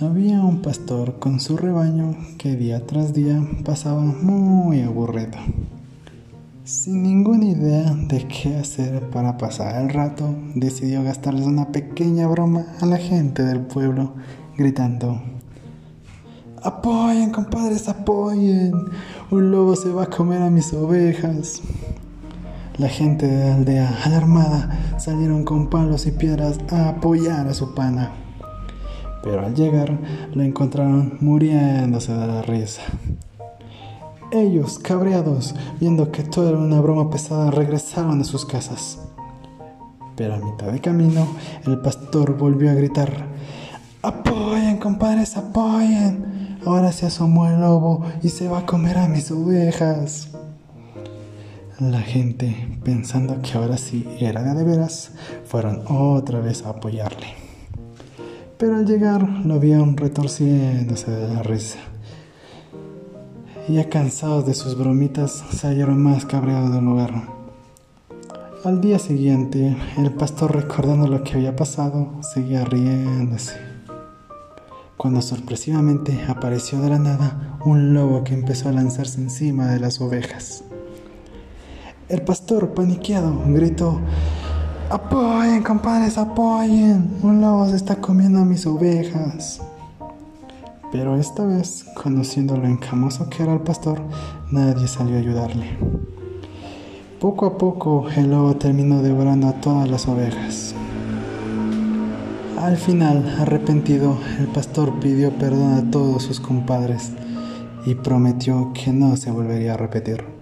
Había un pastor con su rebaño que día tras día pasaba muy aburrido. Sin ninguna idea de qué hacer para pasar el rato, decidió gastarles una pequeña broma a la gente del pueblo, gritando, Apoyen, compadres, apoyen. Un lobo se va a comer a mis ovejas. La gente de la aldea, alarmada, salieron con palos y piedras a apoyar a su pana pero al llegar lo encontraron muriéndose de la risa. Ellos, cabreados, viendo que todo era una broma pesada, regresaron a sus casas. Pero a mitad de camino, el pastor volvió a gritar, ¡Apoyen, compadres, apoyen! Ahora se asomó el lobo y se va a comer a mis ovejas. La gente, pensando que ahora sí era de veras, fueron otra vez a apoyarle pero al llegar lo vieron retorciéndose de la risa. Ya cansados de sus bromitas, se hallaron más cabreados del lugar. Al día siguiente, el pastor recordando lo que había pasado, seguía riéndose. Cuando sorpresivamente apareció de la nada un lobo que empezó a lanzarse encima de las ovejas. El pastor, paniqueado, gritó, Apoyen, compadres, apoyen. Un lobo se está comiendo a mis ovejas. Pero esta vez, conociendo lo encamoso que era el pastor, nadie salió a ayudarle. Poco a poco, el lobo terminó devorando a todas las ovejas. Al final, arrepentido, el pastor pidió perdón a todos sus compadres y prometió que no se volvería a repetir.